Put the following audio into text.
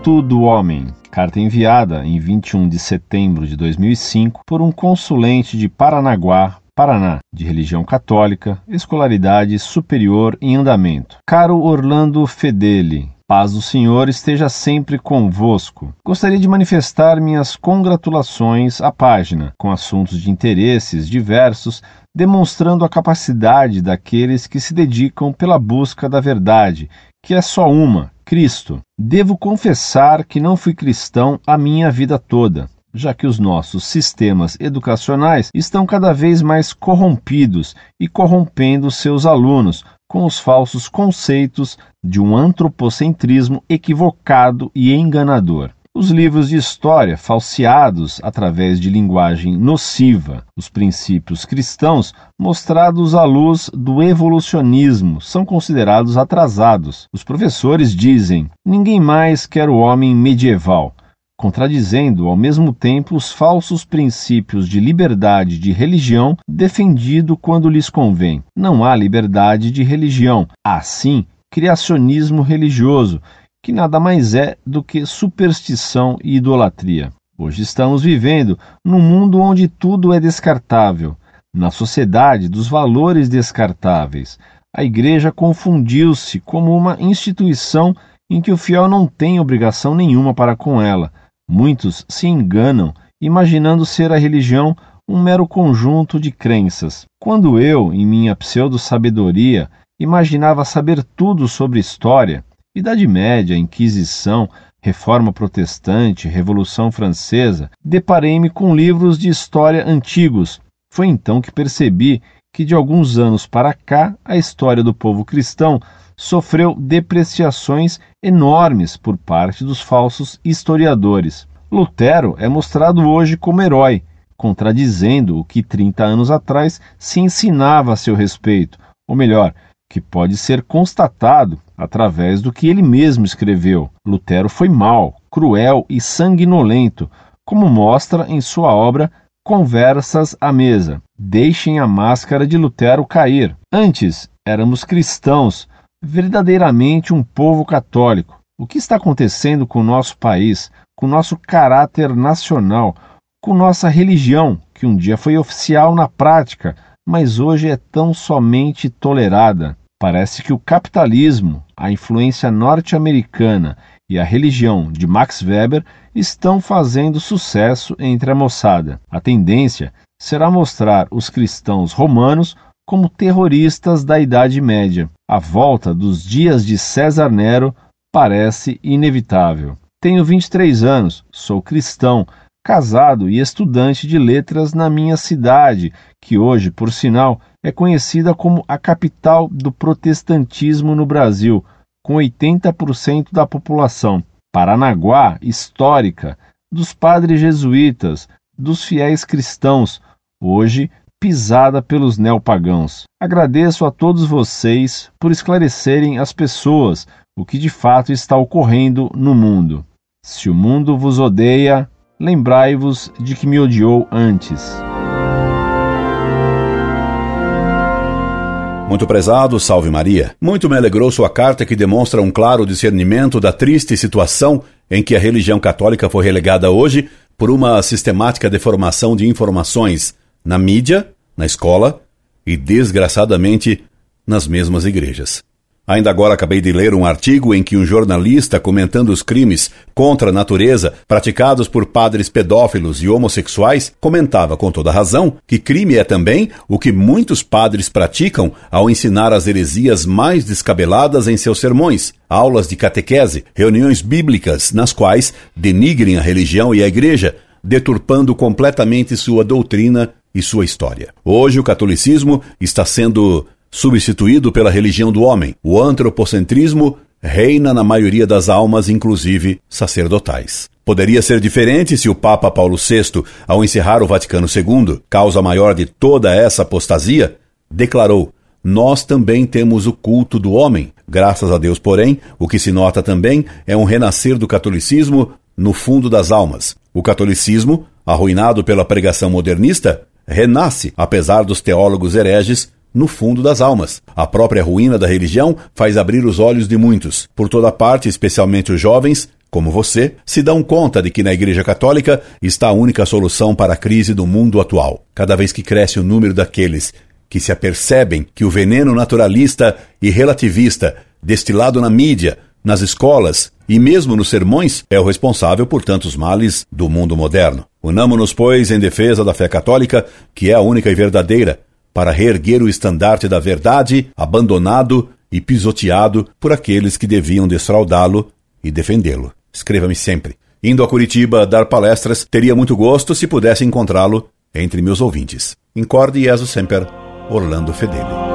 Culto do Homem. Carta enviada em 21 de setembro de 2005 por um consulente de Paranaguá, Paraná, de religião católica, escolaridade superior em andamento. Caro Orlando Fedeli, paz do Senhor esteja sempre convosco. Gostaria de manifestar minhas congratulações à página, com assuntos de interesses diversos, demonstrando a capacidade daqueles que se dedicam pela busca da verdade, que é só uma, Cristo. Devo confessar que não fui cristão a minha vida toda já que os nossos sistemas educacionais estão cada vez mais corrompidos e corrompendo seus alunos com os falsos conceitos de um antropocentrismo equivocado e enganador. Os livros de história, falseados através de linguagem nociva, os princípios cristãos, mostrados à luz do evolucionismo, são considerados atrasados. Os professores dizem: ninguém mais quer o homem medieval contradizendo ao mesmo tempo os falsos princípios de liberdade de religião defendido quando lhes convém. Não há liberdade de religião, há sim criacionismo religioso, que nada mais é do que superstição e idolatria. Hoje estamos vivendo num mundo onde tudo é descartável, na sociedade dos valores descartáveis. A igreja confundiu-se como uma instituição em que o fiel não tem obrigação nenhuma para com ela, Muitos se enganam, imaginando ser a religião um mero conjunto de crenças. Quando eu, em minha pseudo-sabedoria, imaginava saber tudo sobre história, Idade Média, Inquisição, Reforma Protestante, Revolução Francesa, deparei-me com livros de história antigos. Foi então que percebi que de alguns anos para cá a história do povo cristão sofreu depreciações enormes por parte dos falsos historiadores. Lutero é mostrado hoje como herói, contradizendo o que 30 anos atrás se ensinava a seu respeito, ou melhor, que pode ser constatado através do que ele mesmo escreveu. Lutero foi mau, cruel e sanguinolento, como mostra em sua obra Conversas à Mesa. Deixem a máscara de Lutero cair. Antes éramos cristãos, verdadeiramente um povo católico. O que está acontecendo com o nosso país, com nosso caráter nacional, com nossa religião, que um dia foi oficial na prática, mas hoje é tão somente tolerada? Parece que o capitalismo, a influência norte-americana e a religião de Max Weber estão fazendo sucesso entre a moçada. A tendência será mostrar os cristãos romanos como terroristas da Idade Média. A volta dos dias de César Nero parece inevitável. Tenho 23 anos, sou cristão, casado e estudante de letras na minha cidade, que hoje, por sinal, é conhecida como a capital do protestantismo no Brasil, com 80% da população. Paranaguá, histórica, dos padres jesuítas, dos fiéis cristãos, hoje pisada pelos neopagãos. Agradeço a todos vocês por esclarecerem às pessoas o que de fato está ocorrendo no mundo. Se o mundo vos odeia, lembrai-vos de que me odiou antes. Muito prezado, salve Maria. Muito me alegrou sua carta que demonstra um claro discernimento da triste situação em que a religião católica foi relegada hoje por uma sistemática deformação de informações na mídia, na escola e, desgraçadamente, nas mesmas igrejas. Ainda agora acabei de ler um artigo em que um jornalista, comentando os crimes contra a natureza praticados por padres pedófilos e homossexuais, comentava com toda razão que crime é também o que muitos padres praticam ao ensinar as heresias mais descabeladas em seus sermões, aulas de catequese, reuniões bíblicas nas quais denigrem a religião e a igreja, deturpando completamente sua doutrina e sua história. Hoje o catolicismo está sendo substituído pela religião do homem. O antropocentrismo reina na maioria das almas, inclusive sacerdotais. Poderia ser diferente se o Papa Paulo VI, ao encerrar o Vaticano II, causa maior de toda essa apostasia, declarou: Nós também temos o culto do homem. Graças a Deus, porém, o que se nota também é um renascer do catolicismo no fundo das almas. O catolicismo, arruinado pela pregação modernista, renasce, apesar dos teólogos hereges, no fundo das almas. A própria ruína da religião faz abrir os olhos de muitos. Por toda parte, especialmente os jovens, como você, se dão conta de que na Igreja Católica está a única solução para a crise do mundo atual. Cada vez que cresce o número daqueles que se apercebem que o veneno naturalista e relativista destilado na mídia, nas escolas e mesmo nos sermões é o responsável por tantos males do mundo moderno. Unamo-nos, pois, em defesa da fé católica, que é a única e verdadeira, para reerguer o estandarte da verdade, abandonado e pisoteado por aqueles que deviam desfraudá-lo e defendê-lo. Escreva-me sempre. Indo a Curitiba dar palestras, teria muito gosto se pudesse encontrá-lo entre meus ouvintes. Incorde Jesus Semper, Orlando Fedeli.